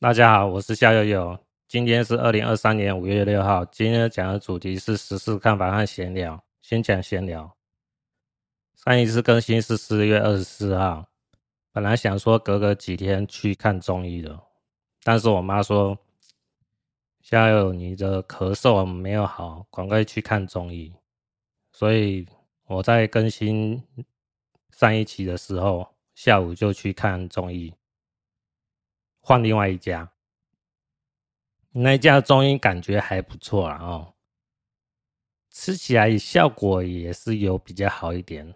大家好，我是夏悠悠。今天是二零二三年五月六号。今天讲的主题是时事看法和闲聊。先讲闲聊。上一次更新是四月二十四号。本来想说隔个几天去看中医的，但是我妈说夏悠悠你的咳嗽没有好，赶快去看中医。所以我在更新上一期的时候，下午就去看中医。换另外一家，那家中医感觉还不错啊哦，吃起来效果也是有比较好一点。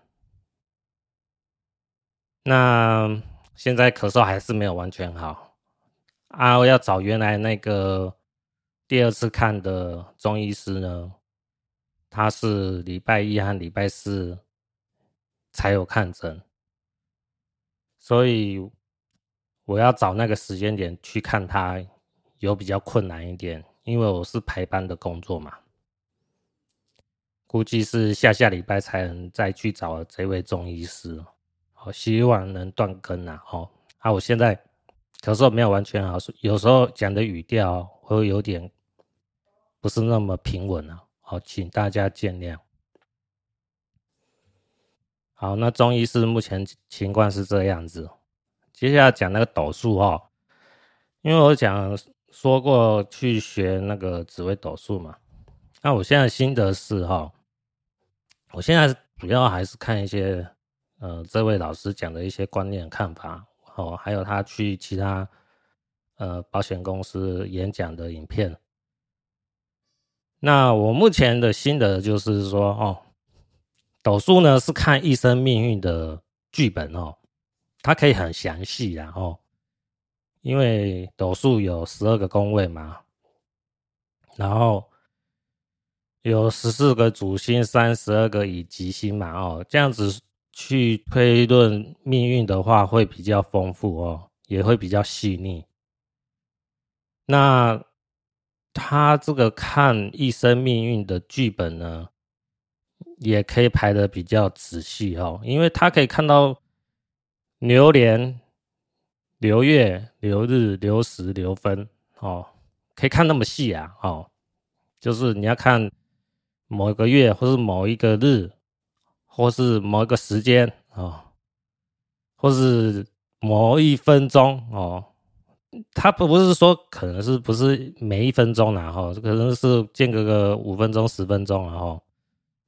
那现在咳嗽还是没有完全好啊，我要找原来那个第二次看的中医师呢，他是礼拜一和礼拜四才有看诊，所以。我要找那个时间点去看他，有比较困难一点，因为我是排班的工作嘛。估计是下下礼拜才能再去找这位中医师。好，希望能断更啊！哦，啊，我现在咳嗽没有完全好，有时候讲的语调会有点不是那么平稳啊。好，请大家见谅。好，那中医师目前情况是这样子。接下来讲那个斗数哈，因为我讲说过去学那个紫微斗数嘛，那我现在心得是哈，我现在主要还是看一些呃这位老师讲的一些观念看法哦，还有他去其他呃保险公司演讲的影片。那我目前的心得就是说哦，斗数呢是看一生命运的剧本哦。它可以很详细，然后，因为斗数有十二个宫位嘛，然后有十四个主星，三十二个乙级星嘛，哦，这样子去推论命运的话，会比较丰富哦，也会比较细腻。那他这个看一生命运的剧本呢，也可以排的比较仔细哦，因为他可以看到。流年、流月、流日、流时、流分，哦，可以看那么细啊，哦，就是你要看某一个月，或是某一个日，或是某一个时间，哦，或是某一分钟，哦，它不不是说可能是不是每一分钟啦，哈，可能是间隔个五分钟、十分钟，然后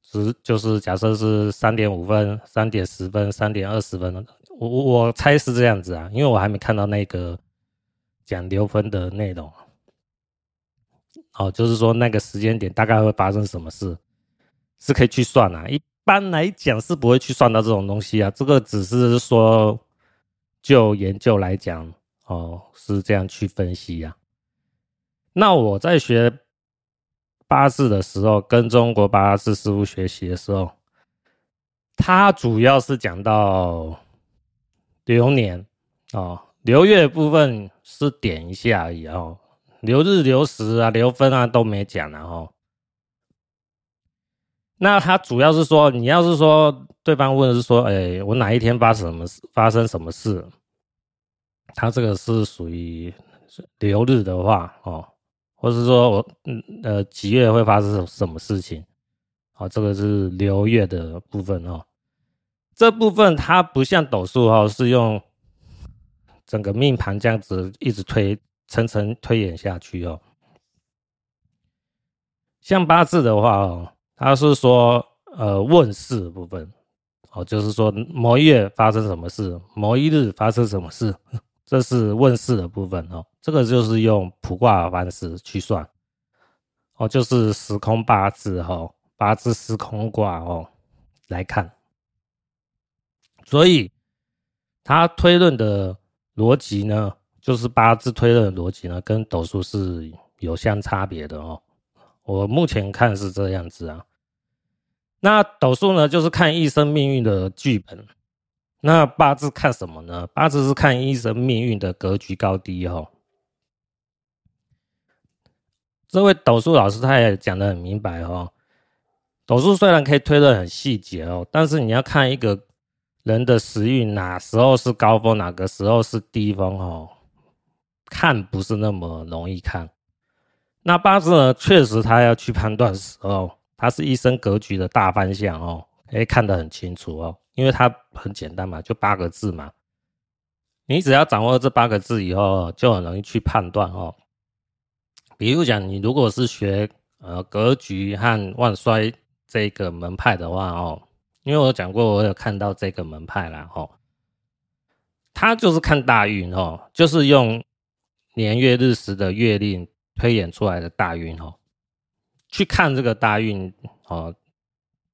是就是假设是三点五分、三点十分、三点二十分。我我我猜是这样子啊，因为我还没看到那个讲流分的内容。哦，就是说那个时间点大概会发生什么事，是可以去算啊。一般来讲是不会去算到这种东西啊，这个只是说就研究来讲，哦，是这样去分析呀。那我在学八字的时候，跟中国八字师傅学习的时候，他主要是讲到。流年哦，流月部分是点一下而已哦，流日、流时啊、流分啊都没讲然后。那他主要是说，你要是说对方问的是说，哎、我哪一天发生什么事？发生什么事？他这个是属于流日的话哦，或是说我嗯呃几月会发生什么事情？哦，这个是流月的部分哦。这部分它不像斗数哦，是用整个命盘这样子一直推层层推演下去哦。像八字的话哦，它是说呃问事的部分哦，就是说某月发生什么事，某一日发生什么事，这是问事的部分哦。这个就是用卜卦的方式去算哦，就是时空八字哈，八字时空卦哦来看。所以，他推论的逻辑呢，就是八字推论的逻辑呢，跟斗数是有相差别的哦。我目前看是这样子啊。那斗数呢，就是看一生命运的剧本。那八字看什么呢？八字是看一生命运的格局高低哦。这位斗数老师他也讲得很明白哦。斗数虽然可以推论很细节哦，但是你要看一个。人的时运哪时候是高峰，哪个时候是低峰？哦，看不是那么容易看。那八字呢，确实他要去判断时候，它是一生格局的大方向哦，可以看得很清楚哦，因为它很简单嘛，就八个字嘛。你只要掌握这八个字以后，就很容易去判断哦。比如讲，你如果是学呃格局和旺衰这个门派的话哦，因为我讲过，我有看到这个门派啦哦，他就是看大运哦，就是用年月日时的月令推演出来的大运哦，去看这个大运哦，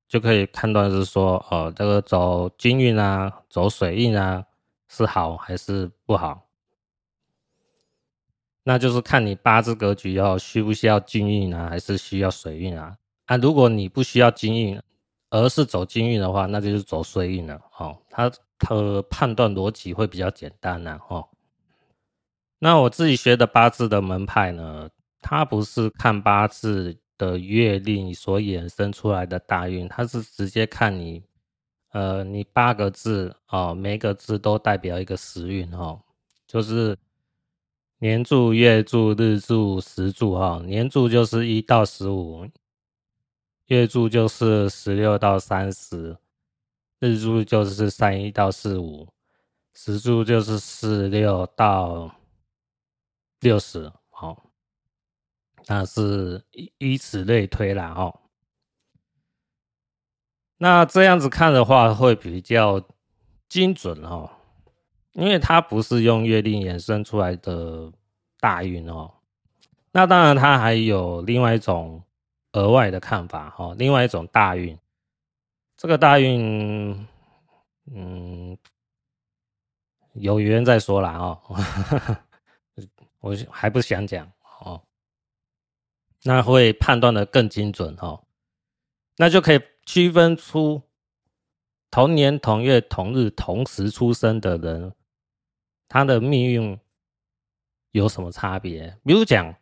就可以判断是说哦，这个走金运啊，走水运啊。是好还是不好？那就是看你八字格局要需不需要金运啊，还是需要水运啊？啊，如果你不需要金运，而是走金运的话，那就是走水运了。哦，它的判断逻辑会比较简单呐。哦，那我自己学的八字的门派呢，它不是看八字的月令所衍生出来的大运，它是直接看你。呃，你八个字哦，每个字都代表一个时运哦，就是年柱、月柱、日柱、时柱哈。年柱就是一到十五，月柱就是十六到三十，日柱就是三一到四五，时柱就是四六到六十。好，那是以以此类推啦哦。那这样子看的话，会比较精准哦，因为它不是用月令衍生出来的大运哦。那当然，它还有另外一种额外的看法哈，另外一种大运。这个大运，嗯，有缘再说啦哦，我还不想讲哦。那会判断的更精准哦，那就可以。区分出同年同月同日同时出生的人，他的命运有什么差别？比如讲，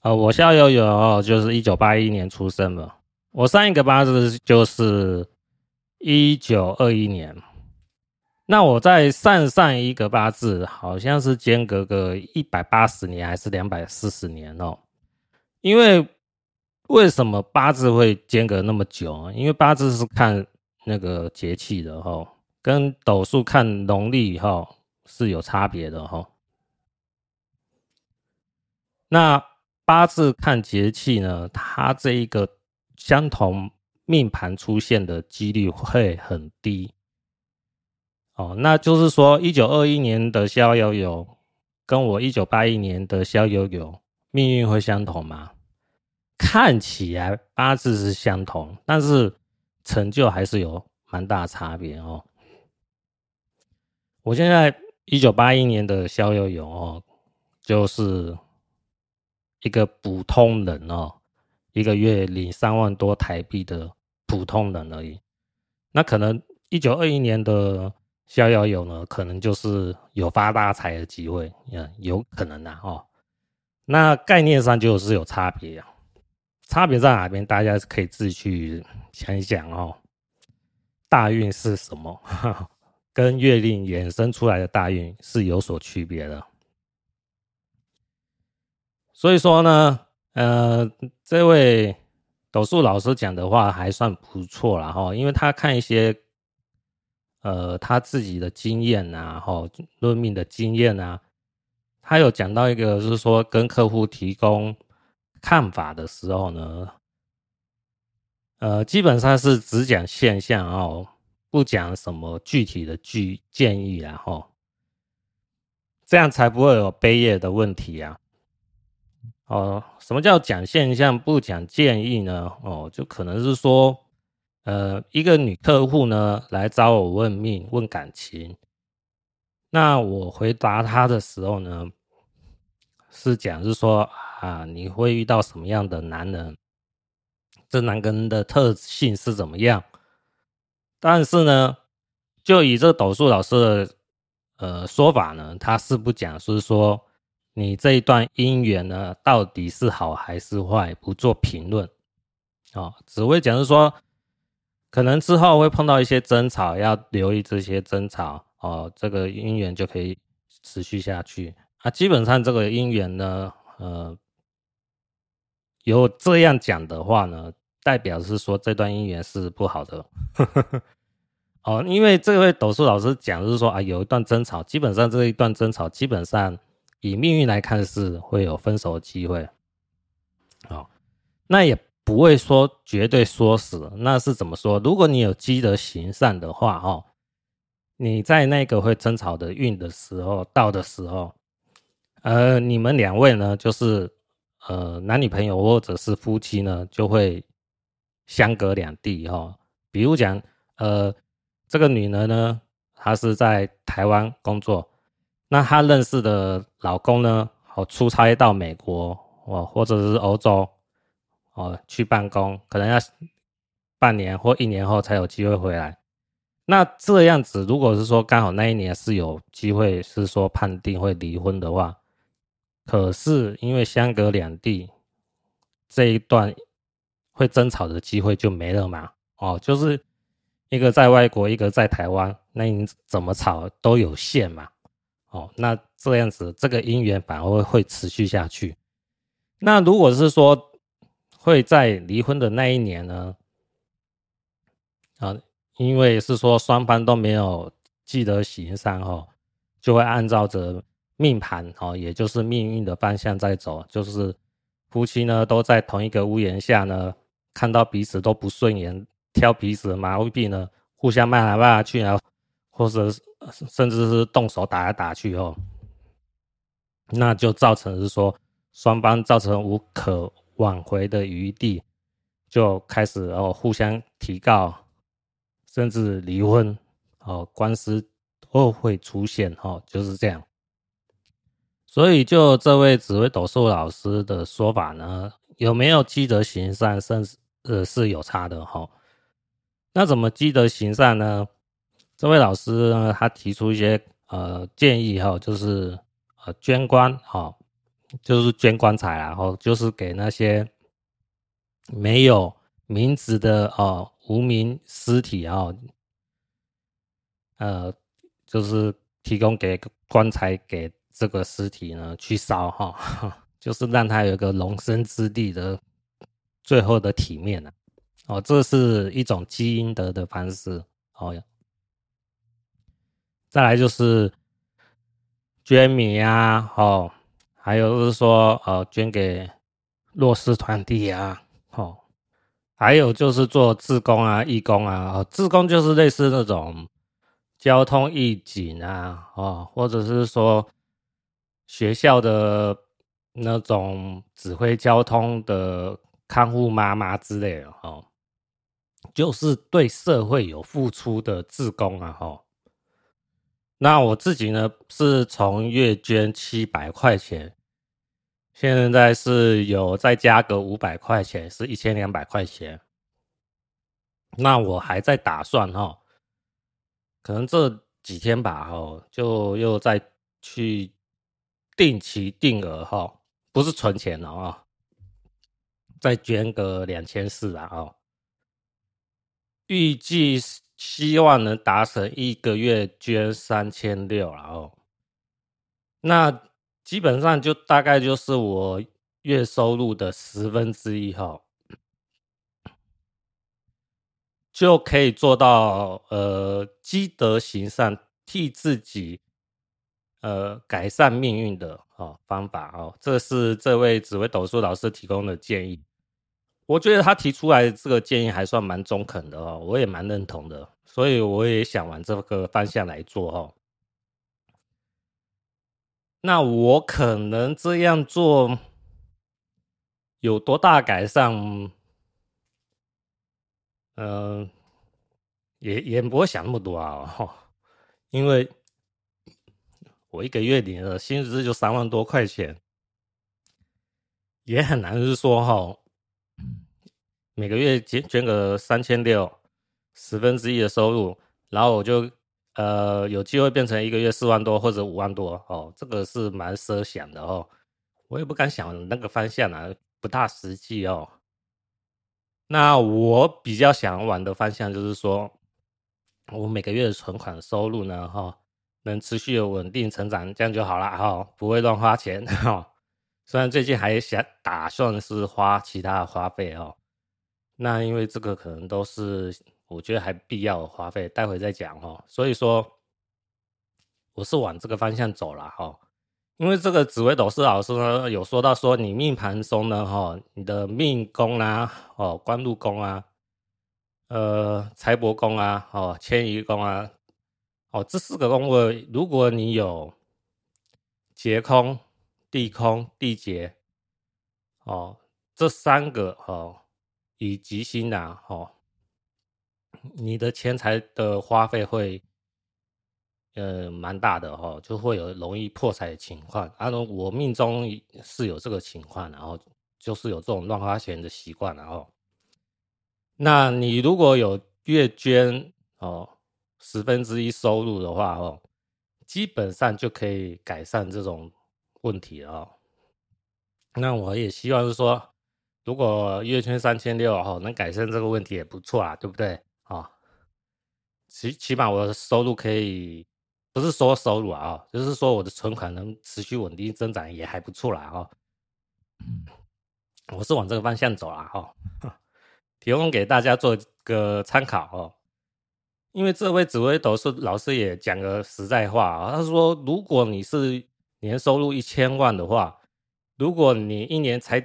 呃，我校友有就是一九八一年出生的，我上一个八字就是一九二一年，那我在上上一个八字好像是间隔个一百八十年还是两百四十年哦，因为。为什么八字会间隔那么久啊？因为八字是看那个节气的哈，跟斗数看农历哈是有差别的哈。那八字看节气呢，它这一个相同命盘出现的几率会很低。哦，那就是说，一九二一年的肖友友跟我一九八一年的肖友友命运会相同吗？看起来八字是相同，但是成就还是有蛮大差别哦。我现在一九八一年的肖友友哦，就是一个普通人哦，一个月领三万多台币的普通人而已。那可能一九二一年的逍遥游呢，可能就是有发大财的机会，嗯，有可能的哦。那概念上就是有差别啊。差别在哪边？大家可以自己去想一想哦。大运是什么？跟月令衍生出来的大运是有所区别的。所以说呢，呃，这位斗数老师讲的话还算不错啦哈，因为他看一些呃他自己的经验啊，哈，论命的经验啊，他有讲到一个，就是说跟客户提供。看法的时候呢，呃，基本上是只讲现象哦，不讲什么具体的具建议啊，吼，这样才不会有悲业的问题啊。哦，什么叫讲现象不讲建议呢？哦，就可能是说，呃，一个女客户呢来找我问命问感情，那我回答她的时候呢，是讲是说。啊，你会遇到什么样的男人？这男人的特性是怎么样？但是呢，就以这个斗数老师的呃说法呢，他是不讲，是说你这一段姻缘呢，到底是好还是坏，不做评论哦，只会讲是说，可能之后会碰到一些争吵，要留意这些争吵哦，这个姻缘就可以持续下去啊。基本上这个姻缘呢，呃，有这样讲的话呢，代表是说这段姻缘是不好的。哦，因为这位斗数老师讲的是说啊，有一段争吵，基本上这一段争吵，基本上以命运来看是会有分手的机会。哦，那也不会说绝对说死，那是怎么说？如果你有积德行善的话，哦，你在那个会争吵的运的时候到的时候，呃，你们两位呢，就是呃男女朋友或者是夫妻呢，就会相隔两地哈、哦。比如讲，呃。这个女人呢，她是在台湾工作，那她认识的老公呢，哦，出差到美国哦，或者是欧洲哦，去办公，可能要半年或一年后才有机会回来。那这样子，如果是说刚好那一年是有机会是说判定会离婚的话，可是因为相隔两地，这一段会争吵的机会就没了嘛？哦，就是。一个在外国，一个在台湾，那你怎么吵都有限嘛？哦，那这样子，这个姻缘反而会持续下去。那如果是说会在离婚的那一年呢？啊，因为是说双方都没有积德行善哦，就会按照着命盘哦，也就是命运的方向在走，就是夫妻呢都在同一个屋檐下呢，看到彼此都不顺眼。挑彼此的毛病呢，互相骂来骂去啊，或者甚至是动手打来打去哦，那就造成是说双方造成无可挽回的余地，就开始哦互相提告，甚至离婚哦，官司都会出现哦，就是这样。所以就这位紫微斗数老师的说法呢，有没有积德行善，甚至呃是有差的哈。那怎么积德行善呢？这位老师呢，他提出一些呃建议哈，就是呃捐棺哈，就是捐棺材，然后就是给那些没有名字的哦无名尸体啊，呃，就是提供给棺材给这个尸体呢去烧哈，就是让他有一个容身之地的最后的体面呢。哦，这是一种积阴德的方式。哦，再来就是捐米啊，哦，还有就是说，呃，捐给弱势团体啊，哦，还有就是做志工啊、义工啊，哦，志工就是类似那种交通义警啊，哦，或者是说学校的那种指挥交通的看护妈妈之类的，哦。就是对社会有付出的志工啊，吼。那我自己呢，是从月捐七百块钱，现在是有再加个五百块钱，是一千两百块钱。那我还在打算哈，可能这几天吧，哈，就又再去定期定额哈，不是存钱了啊，再捐个两千四啊，哦。预计是希望能达成一个月捐三千六，然后那基本上就大概就是我月收入的十分之一哈，就可以做到呃积德行善，替自己呃改善命运的哦方法哦，这是这位紫薇斗数老师提供的建议。我觉得他提出来这个建议还算蛮中肯的哦，我也蛮认同的，所以我也想往这个方向来做哦。那我可能这样做有多大改善？嗯、也也不会想那么多啊，因为我一个月领的薪资就三万多块钱，也很难是说哈。每个月捐捐个三千六，十分之一的收入，然后我就呃有机会变成一个月四万多或者五万多哦，这个是蛮奢想的哦，我也不敢想那个方向啊，不大实际哦。那我比较想往的方向就是说，我每个月的存款收入呢哈，能持续的稳定成长，这样就好了哈，不会乱花钱哈。虽然最近还想打算是花其他的花费哦，那因为这个可能都是我觉得还必要花费，待会再讲哦。所以说我是往这个方向走了哈，因为这个紫微斗士老师呢有说到说你命盘中呢哈，你的命宫啊哦，官禄宫啊，呃财帛宫啊哦，迁移宫啊哦，这四个宫位如果你有劫空。地空、地劫，哦，这三个哦，以吉星啊，哦，你的钱财的花费会，呃，蛮大的、哦，就会有容易破财的情况。啊，我命中是有这个情况，然后就是有这种乱花钱的习惯，然后，那你如果有月捐哦十分之一收入的话，哦，基本上就可以改善这种。问题哦，那我也希望是说，如果月捐三千六哈，能改善这个问题也不错啊，对不对？啊，起起码我的收入可以，不是说收入啊，就是说我的存款能持续稳定增长也还不错啦哈。我是往这个方向走了哈，提供给大家做个参考哦。因为这位紫微斗数老师也讲个实在话啊，他说如果你是年收入一千万的话，如果你一年才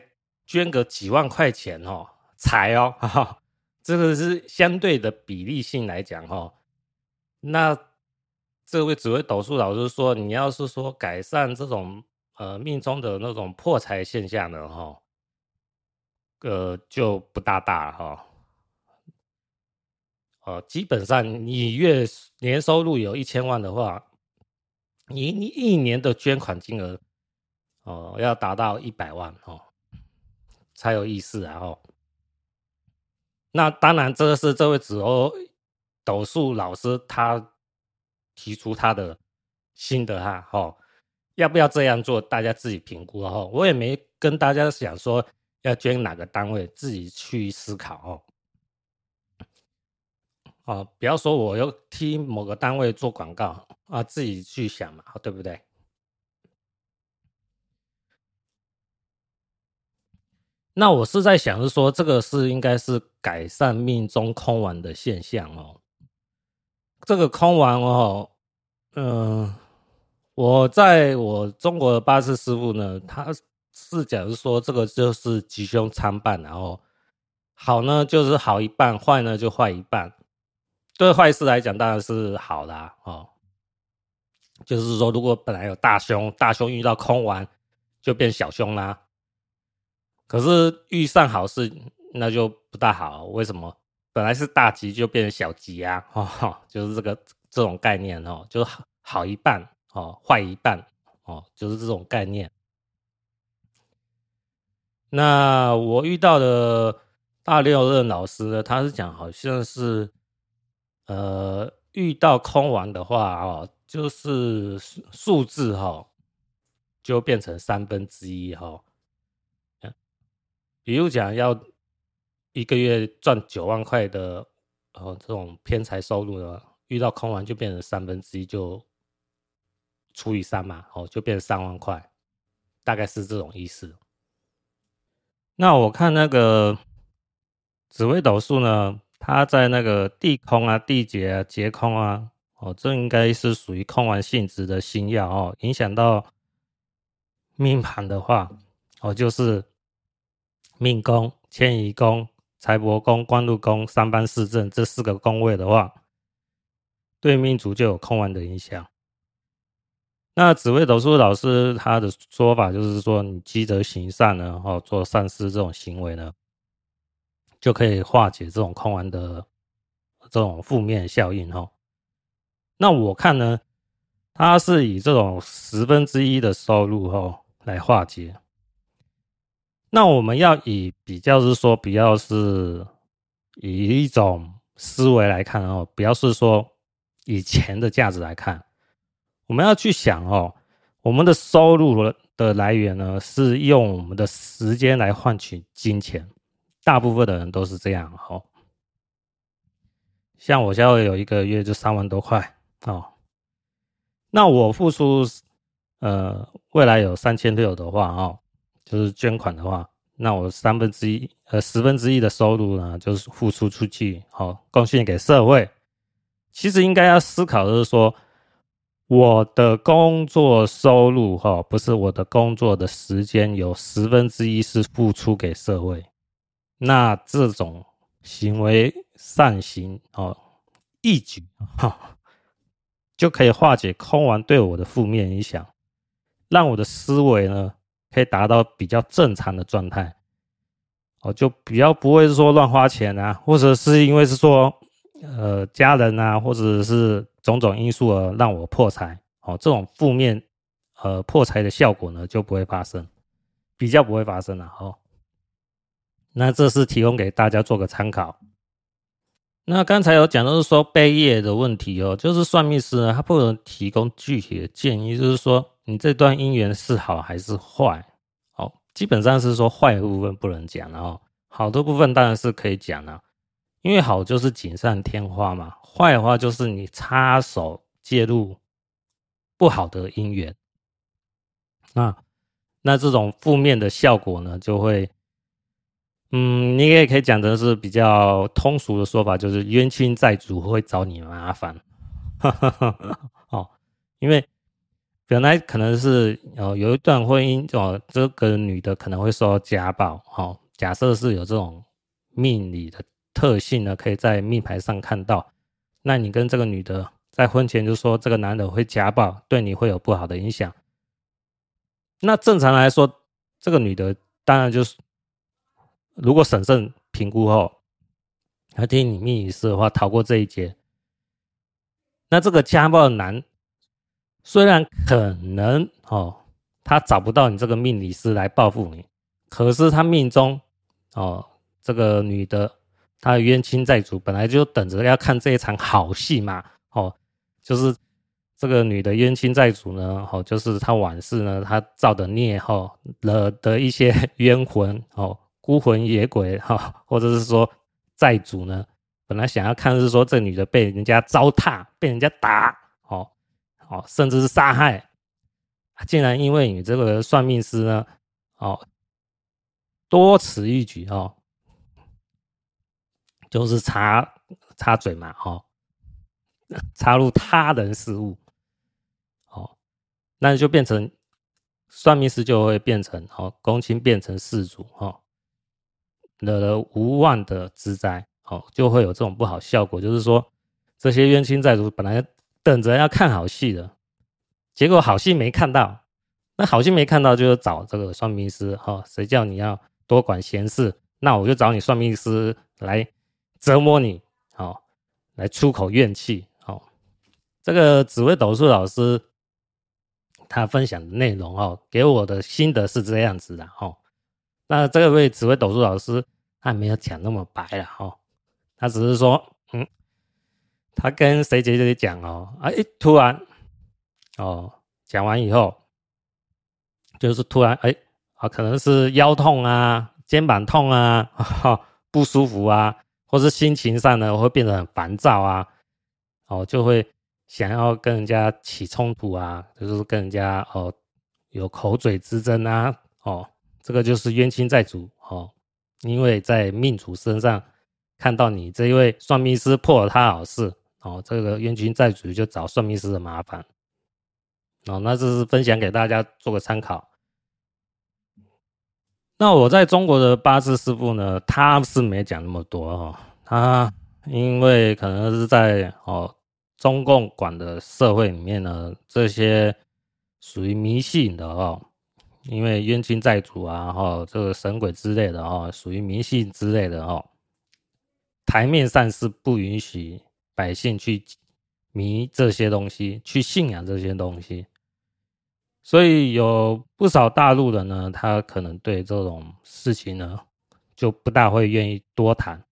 捐个几万块钱哦，才哦，这个是相对的比例性来讲哦。那这位紫微斗数老师说，你要是说改善这种呃命中的那种破财现象的哈，呃就不大大了哈。呃，基本上你月年收入有一千万的话。你你一年的捐款金额哦，要达到一百万哦，才有意思啊！哦，那当然，这个是这位紫欧斗数老师他提出他的心得哈，哦，要不要这样做，大家自己评估哦。我也没跟大家想说要捐哪个单位，自己去思考哦。哦，不要说我要替某个单位做广告啊，自己去想嘛，对不对？那我是在想，是说这个是应该是改善命中空亡的现象哦。这个空亡哦，嗯、我在我中国的八字师傅呢，他是讲说这个就是吉凶参半，然后好呢就是好一半，坏呢就坏一半。对坏事来讲当然是好啦，哦，就是说如果本来有大凶，大凶遇到空亡，就变小凶啦。可是遇上好事，那就不大好。为什么？本来是大吉，就变成小吉啊，哦，就是这个这种概念哦，就是好好一半哦，坏一半哦，就是这种概念。那我遇到的大六壬老师呢，他是讲好像是。呃，遇到空亡的话哦，就是数字哈、哦，就变成三分之一哈。比如讲要一个月赚九万块的哦，这种偏财收入呢，遇到空亡就变成三分之一，就除以三嘛，哦，就变成三万块，大概是这种意思。那我看那个紫微斗数呢。它在那个地空啊、地劫啊、劫空啊，哦，这应该是属于空亡性质的星曜哦，影响到命盘的话，哦，就是命宫、迁移宫、财帛宫、官禄宫、三班四正这四个宫位的话，对命主就有空亡的影响。那紫微斗数老师他的说法就是说，你积德行善呢，哦，做善事这种行为呢。就可以化解这种空亡的这种负面效应哦。那我看呢，他是以这种十分之一的收入哦来化解。那我们要以比较是说，比较是以一种思维来看哦，不要是说以钱的价值来看，我们要去想哦，我们的收入的来源呢，是用我们的时间来换取金钱。大部分的人都是这样哦，像我现在有一个月就三万多块哦，那我付出，呃，未来有三千六的话，哦，就是捐款的话，那我三分之一，呃，十分之一的收入呢，就是付出出去，好，哦，贡献给社会。其实应该要思考的是说，我的工作收入，哈，不是我的工作的时间有十分之一是付出给社会，那这种行为善行，哦，义举，哈，就可以化解空丸对我的负面影响，让我的思维呢，可以达到比较正常的状态，哦，就比较不会是说乱花钱啊，或者是因为是说。呃，家人啊，或者是种种因素而让我破财，哦，这种负面呃破财的效果呢就不会发生，比较不会发生了哦。那这是提供给大家做个参考。那刚才有讲到是说背业的问题哦，就是算命师呢他不能提供具体的建议，就是说你这段姻缘是好还是坏，哦，基本上是说坏的部分不能讲了哦，好的部分当然是可以讲了。因为好就是锦上添花嘛，坏的话就是你插手介入不好的姻缘，那那这种负面的效果呢，就会，嗯，你也可以讲的是比较通俗的说法，就是冤亲债主会找你麻烦，哦，因为本来可能是哦有一段婚姻哦，这个女的可能会受到家暴，哦，假设是有这种命理的。特性呢，可以在命盘上看到。那你跟这个女的在婚前就说这个男的会家暴，对你会有不好的影响。那正常来说，这个女的当然就是，如果审慎评估后，还听你命理师的话，逃过这一劫。那这个家暴男，虽然可能哦，他找不到你这个命理师来报复你，可是他命中哦，这个女的。她的冤亲债主本来就等着要看这一场好戏嘛，哦，就是这个女的冤亲债主呢，哦，就是她往事呢，她造的孽，哈，惹的一些冤魂，哦，孤魂野鬼，哈，或者是说债主呢，本来想要看是说这女的被人家糟蹋，被人家打，哦，甚至是杀害，竟然因为你这个算命师呢，哦，多此一举，哦。就是插插嘴嘛，哦，插入他人事务，哦，那就变成算命师就会变成哦，公亲变成事主，哦，惹了无妄的之灾，哦，就会有这种不好效果。就是说，这些冤亲债主本来等着要看好戏的，结果好戏没看到，那好戏没看到，就是找这个算命师，哦，谁叫你要多管闲事？那我就找你算命师来。折磨你，哦，来出口怨气，哦，这个紫薇斗数老师他分享的内容，哦，给我的心得是这样子的，哦，那这位紫薇斗数老师他没有讲那么白了，哦，他只是说，嗯，他跟谁谁谁讲，哦，啊，一突然，哦，讲完以后，就是突然，哎，啊，可能是腰痛啊，肩膀痛啊，哈，不舒服啊。或是心情上呢，会变得很烦躁啊，哦，就会想要跟人家起冲突啊，就是跟人家哦有口嘴之争啊，哦，这个就是冤亲债主哦，因为在命主身上看到你这一位算命师破了他好事哦，这个冤亲债主就找算命师的麻烦哦，那这是分享给大家做个参考。那我在中国的八字师傅呢，他是没讲那么多哦。他因为可能是在哦中共管的社会里面呢，这些属于迷信的哦，因为冤亲债主啊，哈，这个神鬼之类的哦，属于迷信之类的哦。台面上是不允许百姓去迷这些东西，去信仰这些东西。所以有不少大陆人呢，他可能对这种事情呢，就不大会愿意多谈。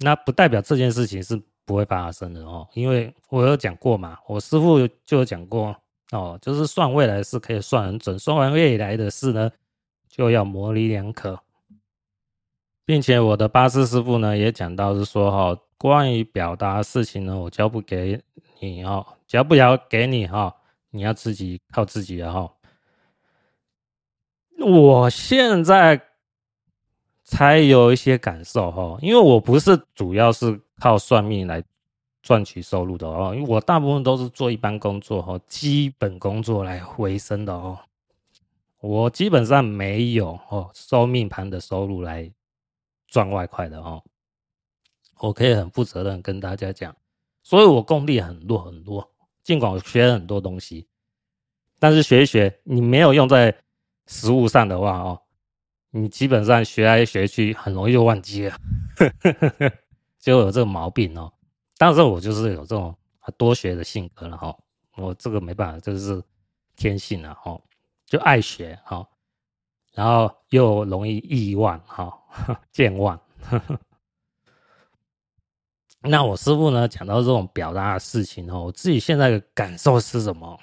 那不代表这件事情是不会发生的哦，因为我有讲过嘛，我师傅就有讲过哦，就是算未来是可以算很准，算完未来的事呢，就要模棱两可，并且我的八字师傅呢也讲到是说哈，关于表达事情呢，我交不给你哦，交不了给你哈。你要自己靠自己了哈。我现在才有一些感受哈，因为我不是主要是靠算命来赚取收入的哦，因为我大部分都是做一般工作哈，基本工作来维生的哦。我基本上没有哦收命盘的收入来赚外快的哦。我可以很负责任跟大家讲，所以我功力很弱很弱，尽管我学了很多东西，但是学一学你没有用在实物上的话哦，你基本上学来学去很容易就忘记了，就有这个毛病哦。但是我就是有这种多学的性格了哈，我这个没办法，这是天性了哈，就爱学哈，然后又容易意忘哈，健忘。那我师傅呢讲到这种表达的事情哦，我自己现在的感受是什么？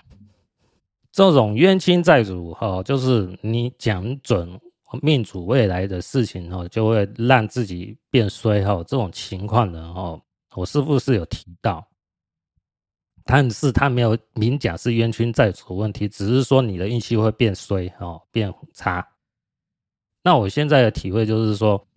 这种冤亲债主哈，就是你讲准命主未来的事情哦，就会让自己变衰哈。这种情况呢哦。我师傅是有提到，但是他没有明讲是冤亲债主问题，只是说你的运气会变衰哦，变差。那我现在的体会就是说，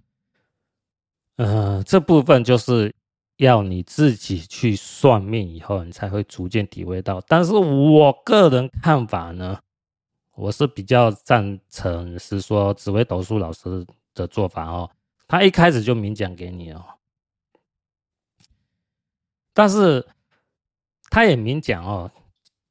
呃，这部分就是要你自己去算命以后，你才会逐渐体会到。但是我个人看法呢，我是比较赞成是说紫薇斗数老师的做法哦，他一开始就明讲给你哦。但是他也明讲哦，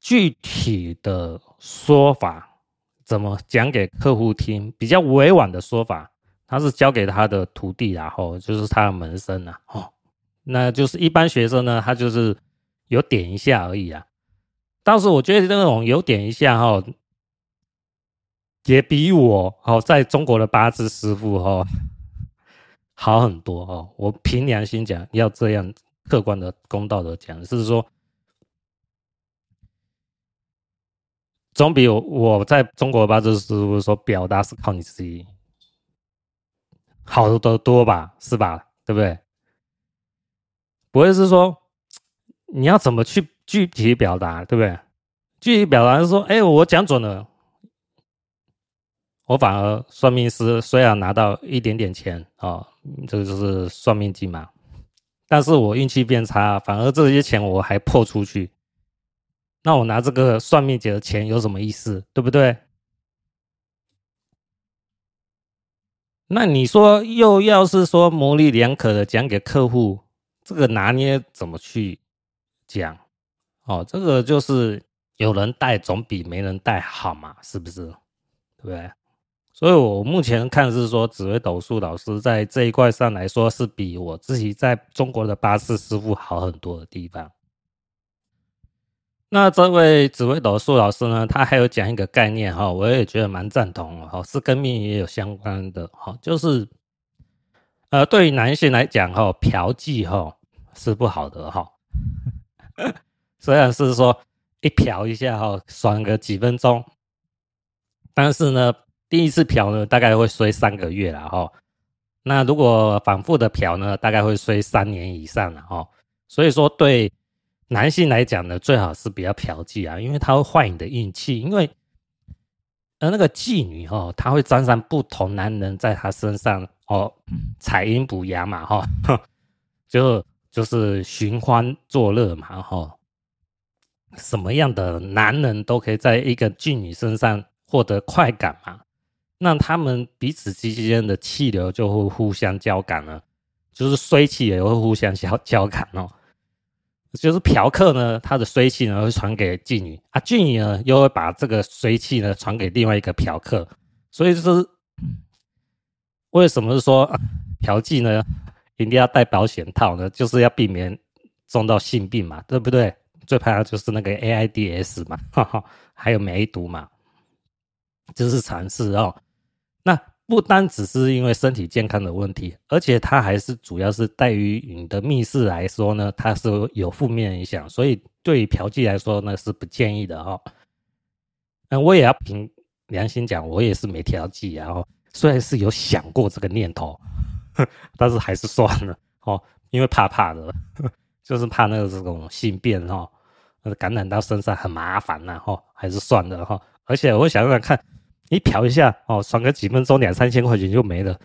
具体的说法怎么讲给客户听？比较委婉的说法，他是交给他的徒弟，然后就是他的门生呐，哦，那就是一般学生呢，他就是有点一下而已啊。但是我觉得这种有点一下哈，也比我哦在中国的八字师傅哈好很多哦。我凭良心讲，要这样。客观的、公道的讲，是说，总比我我在中国八字师傅说表达是靠你自己好得多吧？是吧？对不对？不会是说你要怎么去具体表达，对不对？具体表达是说，哎，我讲准了，我反而算命师虽然拿到一点点钱、哦，这个就是算命金嘛。但是我运气变差，反而这些钱我还破出去，那我拿这个算命姐的钱有什么意思？对不对？那你说又要是说模棱两可的讲给客户，这个拿捏怎么去讲？哦，这个就是有人带总比没人带好嘛，是不是？对不对？所以我目前看是说，紫微斗数老师在这一块上来说，是比我自己在中国的八字师傅好很多的地方。那这位紫微斗数老师呢，他还有讲一个概念哈，我也觉得蛮赞同哈，是跟命也有相关的哈，就是呃，对于男性来讲哈，嫖妓哈是不好的哈，虽然是说一嫖一下哈，爽个几分钟，但是呢。第一次嫖呢，大概会衰三个月了哈。那如果反复的嫖呢，大概会衰三年以上了哈。所以说，对男性来讲呢，最好是不要嫖妓啊，因为它会坏你的运气。因为而，那个妓女哈，她会沾上不同男人在她身上哦，采阴补阳嘛哈，就就是寻欢作乐嘛哈。什么样的男人都可以在一个妓女身上获得快感嘛。那他们彼此之间的气流就会互相交感了，就是衰气也会互相交交感哦。就是嫖客呢，他的衰气呢会传给妓女啊，妓女呢又会把这个衰气呢传给另外一个嫖客，所以就是为什么是说 嫖妓呢一定要戴保险套呢？就是要避免中到性病嘛，对不对？最怕的就是那个 AIDS 嘛，哈哈，还有梅毒嘛，这是常识哦。那不单只是因为身体健康的问题，而且它还是主要是对于你的密室来说呢，它是有负面影响，所以对于嫖妓来说呢是不建议的哦。那我也要凭良心讲，我也是没嫖妓，然后虽然是有想过这个念头，但是还是算了哦，因为怕怕的，就是怕那个这种性变哦，感染到身上很麻烦呐，哈，还是算了哈。而且我想想看，你嫖一下哦，爽个几分钟，两三千块钱就没了。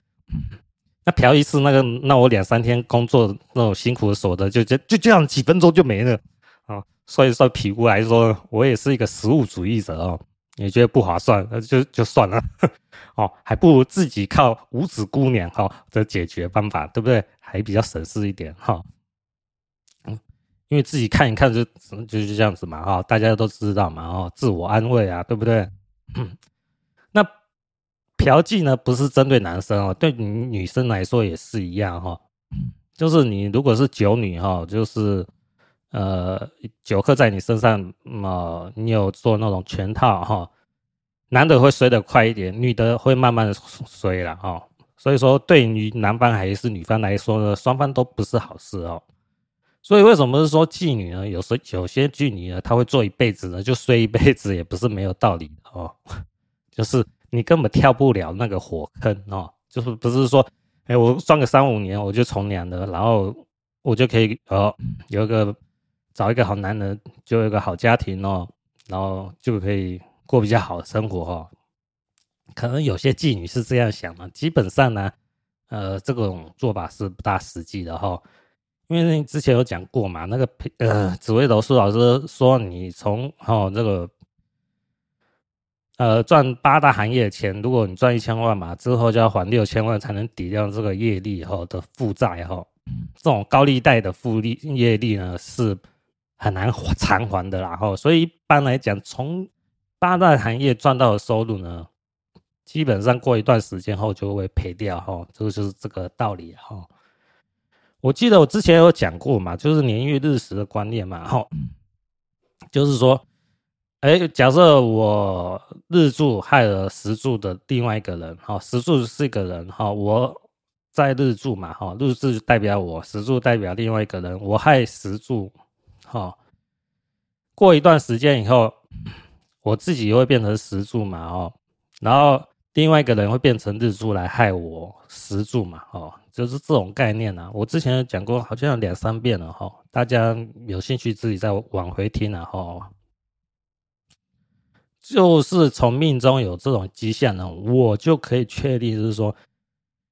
那嫖一次，那个那我两三天工作那种辛苦的所得，就就就这样几分钟就没了啊。所以说，评估来说，我也是一个实务主义者哦。也觉得不划算，那就就算了 哦，还不如自己靠五指姑娘哈的解决方法，对不对？还比较省事一点哈。嗯，因为自己看一看就就是这样子嘛哈，大家都知道嘛哦，自我安慰啊，对不对？嗯，那。嫖妓呢，不是针对男生哦，对女女生来说也是一样哈。就是你如果是酒女哈，就是呃酒客在你身上嘛，你有做那种全套哈，男的会睡得快一点，女的会慢慢的睡了哈。所以说，对于男方还是女方来说呢，双方都不是好事哦。所以为什么是说妓女呢？有时有些妓女呢，她会做一辈子呢，就睡一辈子，也不是没有道理的哦，就是。你根本跳不了那个火坑哦，就是不是说，哎，我赚个三五年我就从良了，然后我就可以哦，有一个找一个好男人，就有一个好家庭哦，然后就可以过比较好的生活哦。可能有些妓女是这样想的，基本上呢，呃，这种做法是不大实际的哈，因为之前有讲过嘛，那个呃，紫微斗数老师说你从哦这个。呃，赚八大行业的钱，如果你赚一千万嘛，之后就要还六千万才能抵掉这个业力哈的负债哈。这种高利贷的负利业力呢是很难 偿还的啦哈。所以一般来讲，从八大行业赚到的收入呢，基本上过一段时间后就会赔掉哈。这个就是这个道理哈。我记得我之前有讲过嘛，就是年月日时的观念嘛哈，就是说。哎，假设我日柱害了时柱的另外一个人，哈，时柱是一个人，哈，我在日柱嘛，哈，日柱代表我，时柱代表另外一个人，我害时柱，哈，过一段时间以后，我自己会变成石柱嘛，哦，然后另外一个人会变成日柱来害我石柱嘛，哦，就是这种概念啊，我之前讲过，好像两三遍了，哈，大家有兴趣自己再往回听啊，哈。就是从命中有这种迹象呢，我就可以确定，就是说，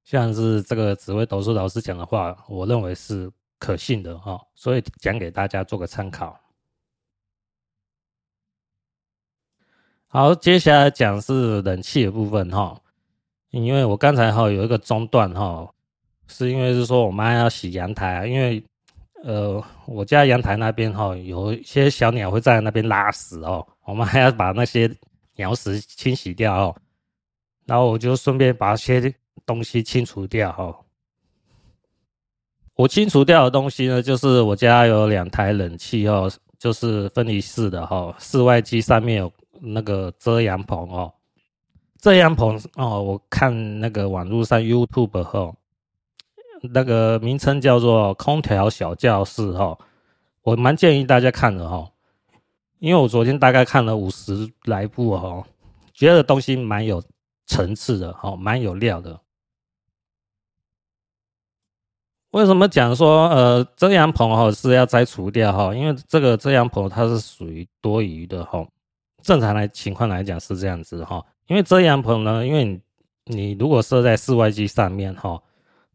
像是这个紫薇斗数老师讲的话，我认为是可信的哈，所以讲给大家做个参考。好，接下来讲是冷气的部分哈，因为我刚才哈有一个中断哈，是因为是说我妈要洗阳台，因为呃我家阳台那边哈有一些小鸟会在那边拉屎哦。我们还要把那些鸟屎清洗掉哦，然后我就顺便把些东西清除掉哈。我清除掉的东西呢，就是我家有两台冷气哦，就是分离式的哈，室外机上面有那个遮阳棚哦。遮阳棚哦，我看那个网络上 YouTube 哈，那个名称叫做空调小教室哈，我蛮建议大家看的哈。因为我昨天大概看了五十来部哈，觉得东西蛮有层次的哈，蛮有料的。为什么讲说呃遮阳棚哈是要摘除掉哈？因为这个遮阳棚它是属于多余的哈。正常来情况来讲是这样子哈。因为遮阳棚呢，因为你你如果设在室外机上面哈，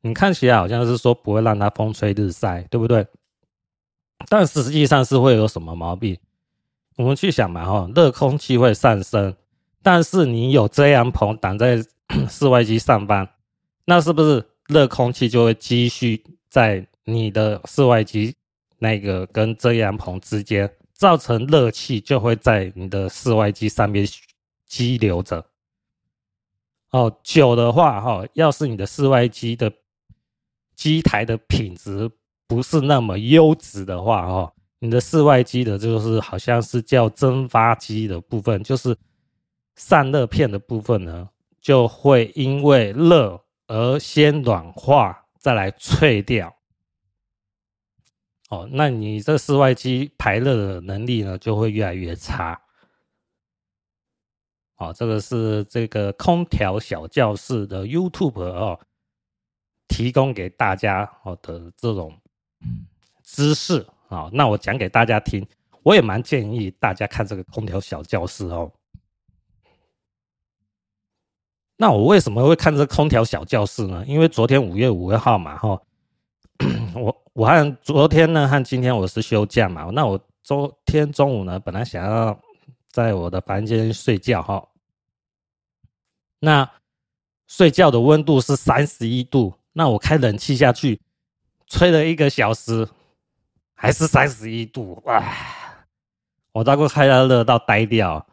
你看起来好像是说不会让它风吹日晒，对不对？但实际上是会有什么毛病？我们去想嘛，哈，热空气会上升，但是你有遮阳棚挡在 室外机上方，那是不是热空气就会积蓄在你的室外机那个跟遮阳棚之间，造成热气就会在你的室外机上面积留着。哦，久的话，哈，要是你的室外机的机台的品质不是那么优质的话，哈。你的室外机的，就是好像是叫蒸发机的部分，就是散热片的部分呢，就会因为热而先软化，再来脆掉。哦，那你这室外机排热的能力呢，就会越来越差。哦，这个是这个空调小教室的 YouTube 哦，提供给大家哦的这种知识。啊，那我讲给大家听，我也蛮建议大家看这个空调小教室哦。那我为什么会看这空调小教室呢？因为昨天五月五号嘛，哈，我我和昨天呢和今天我是休假嘛，那我昨天中午呢本来想要在我的房间睡觉哈，那睡觉的温度是三十一度，那我开冷气下去，吹了一个小时，还是三十一度，哇，我大概开到热到呆掉，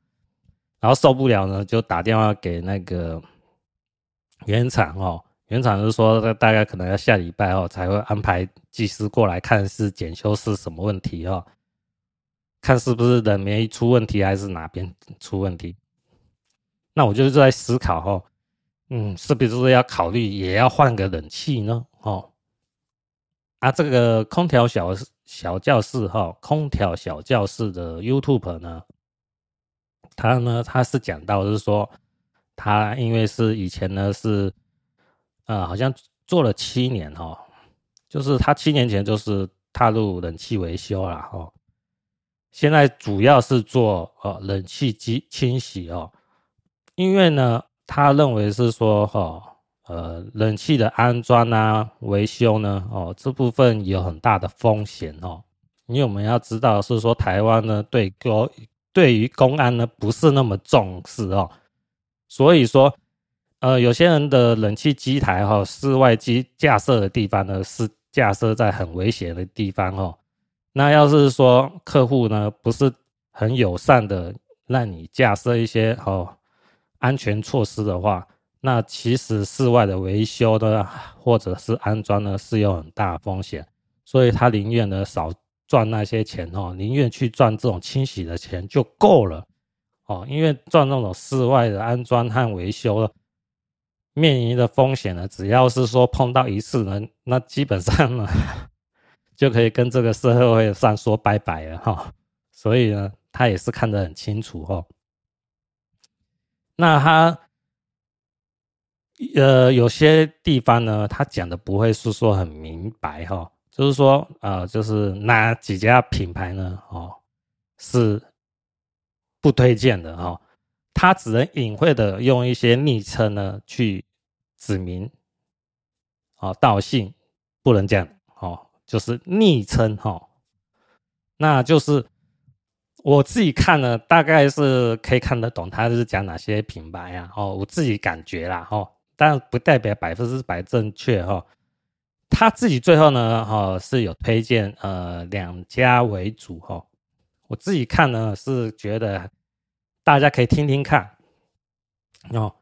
然后受不了呢，就打电话给那个。原厂哦，原厂是说，大概可能要下礼拜哦才会安排技师过来看是检修是什么问题哦，看是不是冷媒出问题还是哪边出问题。那我就是在思考哦，嗯，是不是要考虑也要换个冷气呢？哦，啊，这个空调小小教室哈，空调小教室的 YouTube 呢，他呢他是讲到是说。他因为是以前呢是，呃，好像做了七年哦，就是他七年前就是踏入冷气维修了哦，现在主要是做呃冷气机清洗哦，因为呢他认为是说哈呃冷气的安装啊维修呢哦这部分有很大的风险哦，因为我们要知道是说台湾呢对公对于公安呢不是那么重视哦。所以说，呃，有些人的冷气机台哈，室外机架设的地方呢，是架设在很危险的地方哦。那要是说客户呢，不是很友善的让你架设一些哦安全措施的话，那其实室外的维修的或者是安装呢，是有很大风险。所以他宁愿呢少赚那些钱哦，宁愿去赚这种清洗的钱就够了。哦，因为赚那种室外的安装和维修，面临的风险呢，只要是说碰到一次呢，那基本上呢，就可以跟这个社会上说拜拜了哈。所以呢，他也是看得很清楚哈。那他，呃，有些地方呢，他讲的不会是说很明白哈，就是说，呃，就是哪几家品牌呢？哦，是。不推荐的哦，他只能隐晦的用一些昵称呢去指明，哦，道姓不能讲哦，就是昵称哈，那就是我自己看呢，大概是可以看得懂他是讲哪些品牌啊，哦，我自己感觉啦，哦，但不代表百分之百正确哈，他自己最后呢，哈是有推荐呃两家为主哈，我自己看呢是觉得。大家可以听听看哦，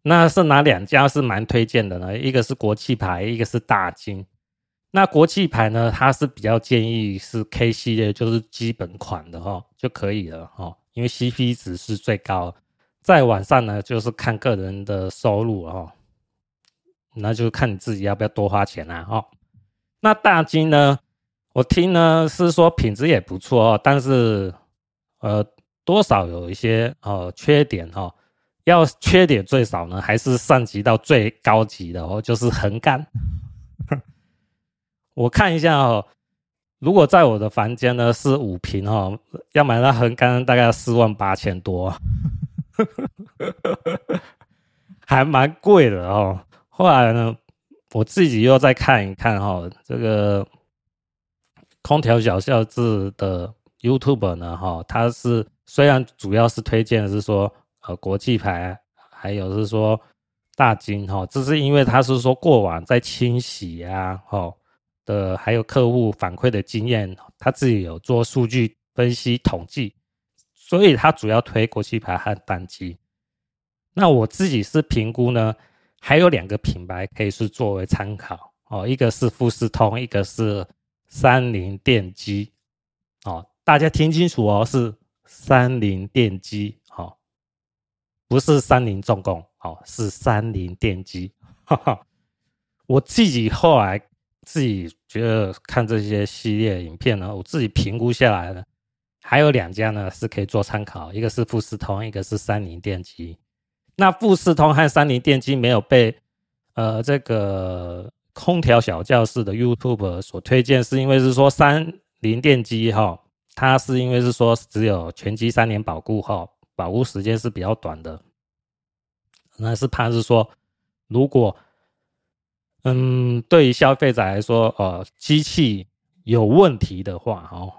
那是哪两家是蛮推荐的呢？一个是国际牌，一个是大金。那国际牌呢，它是比较建议是 K 系列，就是基本款的哈就可以了哈，因为 CP 值是最高。再往上呢，就是看个人的收入哈，那就看你自己要不要多花钱啦哈。那大金呢，我听呢是说品质也不错哦，但是呃。多少有一些哦缺点哈，要缺点最少呢，还是上级到最高级的哦，就是横杆。我看一下哦，如果在我的房间呢是五平哈，要买那横杆大概四万八千多，还蛮贵的哦。后来呢，我自己又再看一看哈，这个空调小教室的 YouTube 呢哈，它是。虽然主要是推荐是说，呃，国际牌，还有是说大金哈，这是因为他是说过往在清洗啊，哈的，还有客户反馈的经验，他自己有做数据分析统计，所以他主要推国际牌和单机。那我自己是评估呢，还有两个品牌可以是作为参考哦，一个是富士通，一个是三菱电机，哦，大家听清楚哦，是。三菱电机，好，不是三菱重工，好，是三菱电机。哈哈，我自己后来自己觉得看这些系列影片呢，我自己评估下来呢，还有两家呢是可以做参考，一个是富士通，一个是三菱电机。那富士通和三菱电机没有被呃这个空调小教室的 YouTube 所推荐，是因为是说三菱电机哈。它是因为是说只有全机三年保固后，保护时间是比较短的。那是怕是说，如果嗯，对于消费者来说，呃，机器有问题的话，哦，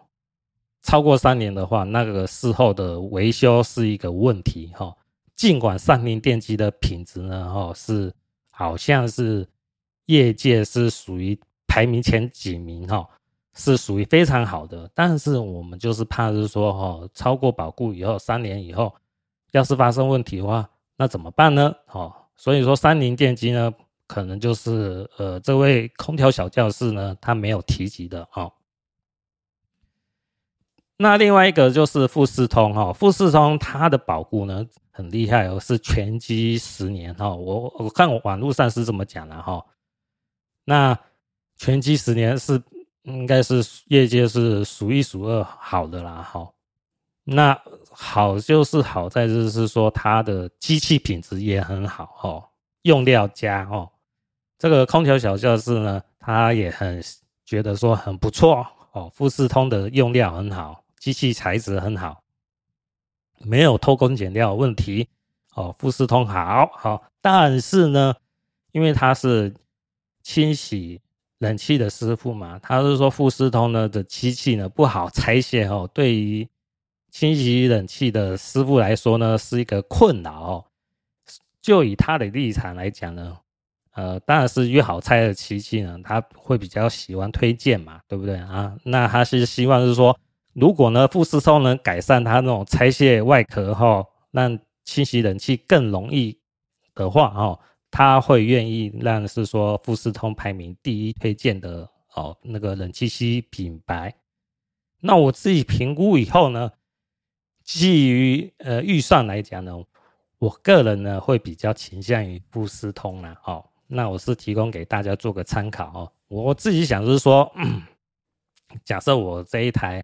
超过三年的话，那个事后的维修是一个问题，哈。尽管三菱电机的品质呢，哈，是好像是业界是属于排名前几名，哈，是属于非常好的，但是我们就是怕是说，哈，超过保固以后，三年以后，要是发生问题的话。那怎么办呢？哦，所以说三菱电机呢，可能就是呃，这位空调小教室呢，他没有提及的哦。那另外一个就是富士通哈，富士通它的保固呢很厉害哦，是全机十年哈。我我看网络上是这么讲的哈。那全机十年是应该是业界是数一数二好的啦哈。那好就是好在就是说它的机器品质也很好哦，用料佳哦。这个空调小教室呢，他也很觉得说很不错哦。富士通的用料很好，机器材质很好，没有偷工减料问题哦。富士通好好，但是呢，因为它是清洗冷气的师傅嘛，他是说富士通呢的机器呢不好拆卸哦，对于。清洗冷气的师傅来说呢，是一个困扰哦。就以他的立场来讲呢，呃，当然是越好拆的机器呢，他会比较喜欢推荐嘛，对不对啊？那他是希望是说，如果呢富士通能改善他那种拆卸外壳哈，让清洗冷气更容易的话哦，他会愿意让是说富士通排名第一推荐的哦那个冷气机品牌。那我自己评估以后呢。基于呃预算来讲呢，我个人呢会比较倾向于富士通啦。哦，那我是提供给大家做个参考哦。我自己想是说，假设我这一台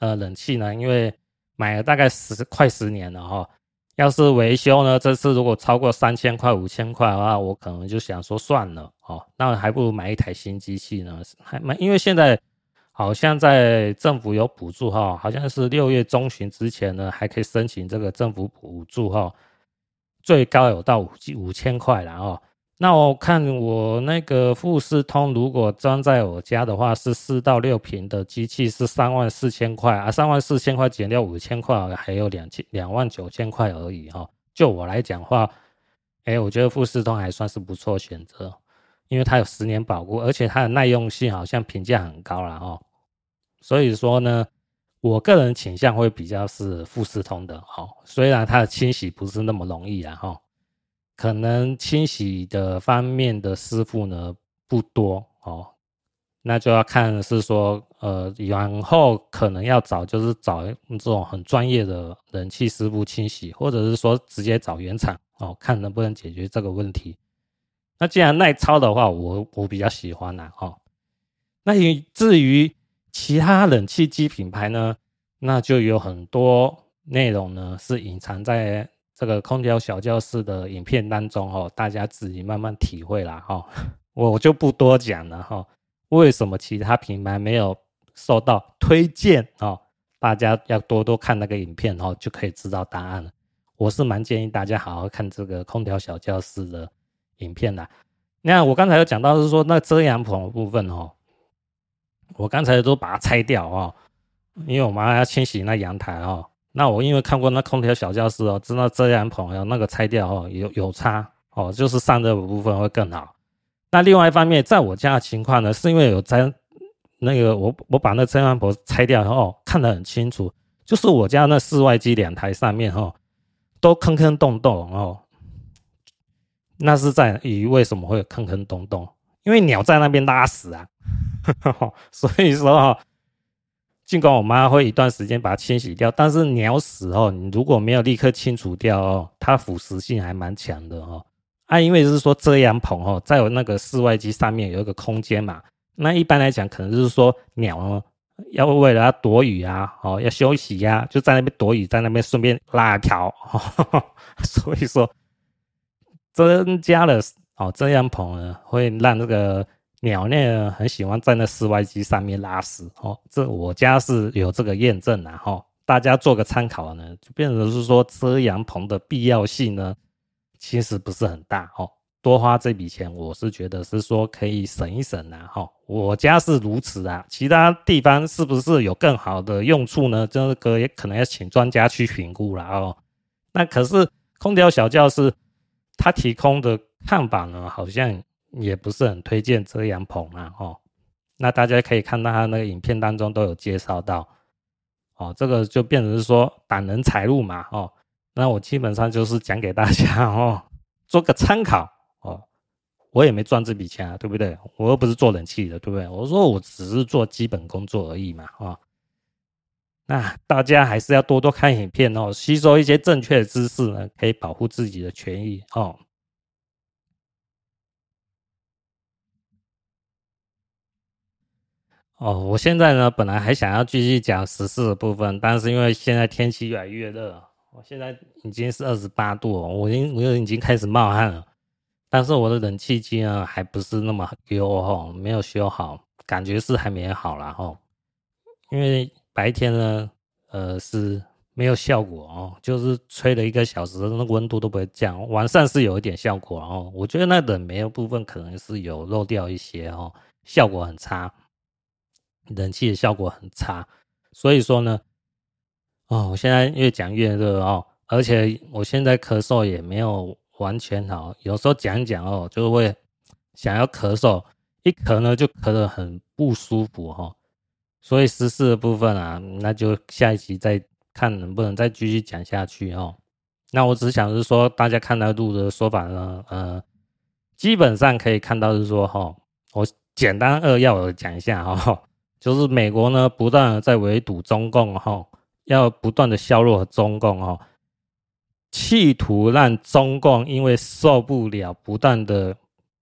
呃冷气呢，因为买了大概十快十年了哈，要是维修呢，这次如果超过三千块五千块的话，我可能就想说算了哦，那还不如买一台新机器呢，还买，因为现在。好像在政府有补助哈，好像是六月中旬之前呢，还可以申请这个政府补助哈，最高有到五五千块了哦。那我看我那个富士通，如果装在我家的话，是四到六平的机器是三万四千块啊，三万四千块减掉五千块，还有两千两万九千块而已哈。就我来讲话，哎，我觉得富士通还算是不错选择，因为它有十年保固，而且它的耐用性好像评价很高了哦。所以说呢，我个人倾向会比较是富士通的哈，虽然它的清洗不是那么容易啊哈，可能清洗的方面的师傅呢不多哦，那就要看是说呃，然后可能要找就是找这种很专业的冷气师傅清洗，或者是说直接找原厂哦，看能不能解决这个问题。那既然耐操的话，我我比较喜欢呐哈。那至于。其他冷气机品牌呢，那就有很多内容呢是隐藏在这个空调小教室的影片当中哦，大家自己慢慢体会啦哈，我就不多讲了哈。为什么其他品牌没有受到推荐哦？大家要多多看那个影片哦，就可以知道答案了。我是蛮建议大家好好看这个空调小教室的影片的。那我刚才有讲到是说那遮阳棚的部分哦。我刚才都把它拆掉哦，因为我妈要清洗那阳台哦。那我因为看过那空调小教室哦，知道遮阳棚要那个拆掉哦，有有差哦，就是散热部分会更好。那另外一方面，在我家的情况呢，是因为有在那个我我把那遮阳棚拆掉后哦，看得很清楚，就是我家那室外机两台上面哦，都坑坑洞洞哦。那是在于为什么会有坑坑洞洞？因为鸟在那边拉屎啊。所以说哈，尽管我妈会一段时间把它清洗掉，但是鸟屎哦，你如果没有立刻清除掉哦，它腐蚀性还蛮强的哦。啊，因为是说遮阳棚哦，在我那个室外机上面有一个空间嘛，那一般来讲可能就是说鸟哦，要为了要躲雨啊，哦，要休息呀，就在那边躲雨，在那边顺便拉条，所以说增加了哦遮阳棚呢，会让这个。鸟类呢很喜欢在那室外机上面拉屎哦，这我家是有这个验证的哈，大家做个参考呢，就变成是说遮阳棚的必要性呢，其实不是很大哦。多花这笔钱，我是觉得是说可以省一省呐哈。我家是如此啊，其他地方是不是有更好的用处呢？这个也可能要请专家去评估了哦。那可是空调小教室它提供的看法呢，好像也不是很推荐遮阳棚啊哦。那大家可以看到他那个影片当中都有介绍到哦，这个就变成是说挡人财路嘛哦。那我基本上就是讲给大家哦，做个参考。哦，我也没赚这笔钱啊，对不对？我又不是做冷气的，对不对？我说我只是做基本工作而已嘛，啊、哦。那大家还是要多多看影片哦，吸收一些正确的知识呢，可以保护自己的权益哦。哦，我现在呢，本来还想要继续讲时事的部分，但是因为现在天气越来越热，我现在已经是二十八度，我已经我已经开始冒汗了。但是我的冷气机呢，还不是那么优哦，没有修好，感觉是还没好啦哦。因为白天呢，呃是没有效果哦，就是吹了一个小时，那温度都不会降。晚上是有一点效果哦，我觉得那冷媒的部分可能是有漏掉一些哦，效果很差，冷气的效果很差。所以说呢，哦，我现在越讲越热哦，而且我现在咳嗽也没有。完全好，有时候讲讲哦，就会想要咳嗽，一咳呢就咳得很不舒服哈。所以时事的部分啊，那就下一集再看能不能再继续讲下去哦。那我只想是说，大家看到录的说法呢，呃，基本上可以看到是说哈，我简单扼要的讲一下哈，就是美国呢不断的在围堵中共哈，要不断的削弱中共哈。企图让中共因为受不了不断的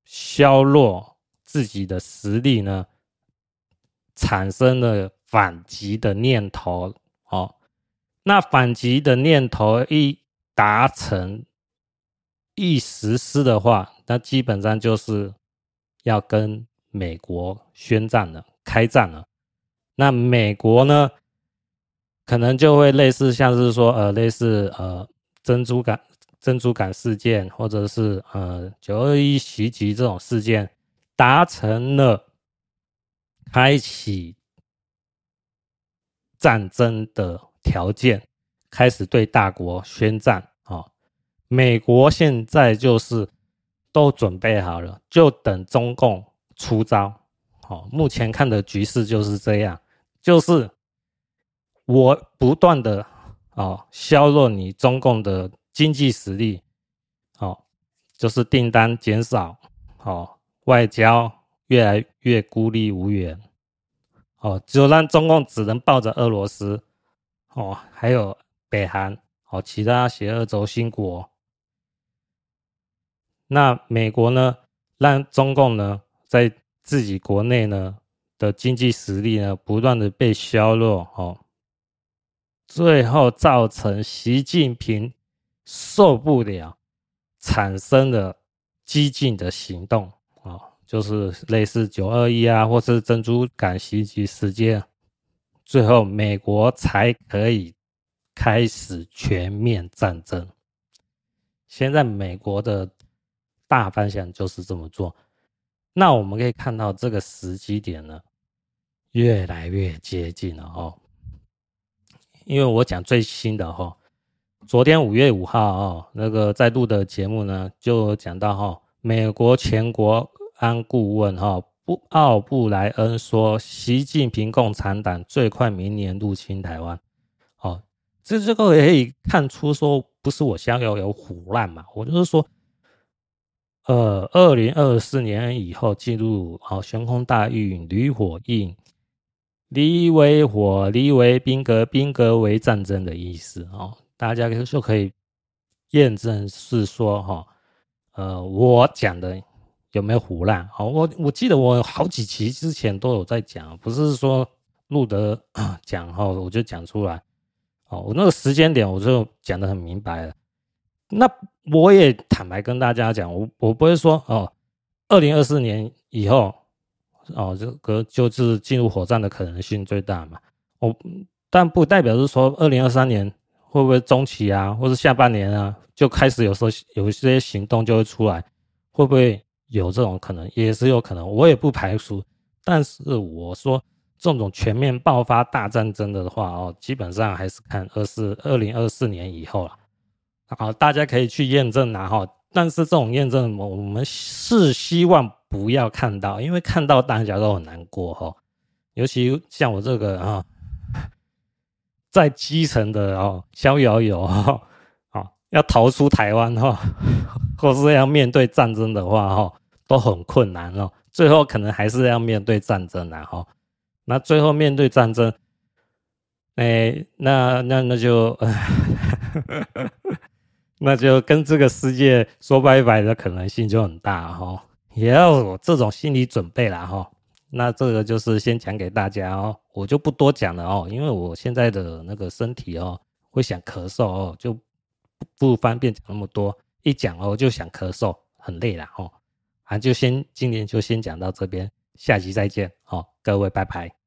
削弱自己的实力呢，产生了反击的念头。哦，那反击的念头一达成、一实施的话，那基本上就是要跟美国宣战了、开战了。那美国呢，可能就会类似像是说，呃，类似呃。珍珠港、珍珠港事件，或者是呃九二一袭击这种事件，达成了开启战争的条件，开始对大国宣战啊、哦！美国现在就是都准备好了，就等中共出招。好、哦，目前看的局势就是这样，就是我不断的。哦，削弱你中共的经济实力，哦，就是订单减少，哦，外交越来越孤立无援，哦，就让中共只能抱着俄罗斯，哦，还有北韩，哦，其他邪恶轴心国。那美国呢，让中共呢，在自己国内呢的经济实力呢，不断的被削弱，哦。最后造成习近平受不了，产生了激进的行动啊，就是类似九二一啊，或是珍珠港袭击事件，最后美国才可以开始全面战争。现在美国的大方向就是这么做，那我们可以看到这个时机点呢，越来越接近了哦。因为我讲最新的哈，昨天五月五号哦，那个在录的节目呢，就讲到哈，美国前国安顾问哈布奥布莱恩说，习近平共产党最快明年入侵台湾。哦，这这个也可以看出说，不是我想要有唬烂嘛，我就是说，呃，二零二四年以后进入哦悬空大运离火印。离为火，离为兵革，兵革为战争的意思哦。大家就可以验证是说哈，呃，我讲的有没有唬烂？哦，我我记得我好几期之前都有在讲，不是说录的 讲哈，我就讲出来。哦，我那个时间点我就讲的很明白了。那我也坦白跟大家讲，我我不会说哦，二零二四年以后哦，这个就是进入火战的可能性最大嘛。我但不代表是说二零二三年会不会中期啊，或是下半年啊就开始有时候有一些行动就会出来，会不会有这种可能？也是有可能，我也不排除。但是我说这种全面爆发大战争的话哦，基本上还是看二四二零二四年以后了。好，大家可以去验证啊哈。但是这种验证，我们是希望不要看到，因为看到大家都很难过哈。尤其像我这个啊，在基层的哦，逍遥游哈，啊，要逃出台湾哈，或是要面对战争的话哈，都很困难哦。最后可能还是要面对战争然后，那最后面对战争，哎，那那那就。那就跟这个世界说拜拜的可能性就很大哈，也要有这种心理准备啦哈。那这个就是先讲给大家哦，我就不多讲了哦，因为我现在的那个身体哦会想咳嗽哦，就不方便讲那么多，一讲哦就想咳嗽，很累了哦。啊，就先今天就先讲到这边，下集再见哦，各位拜拜。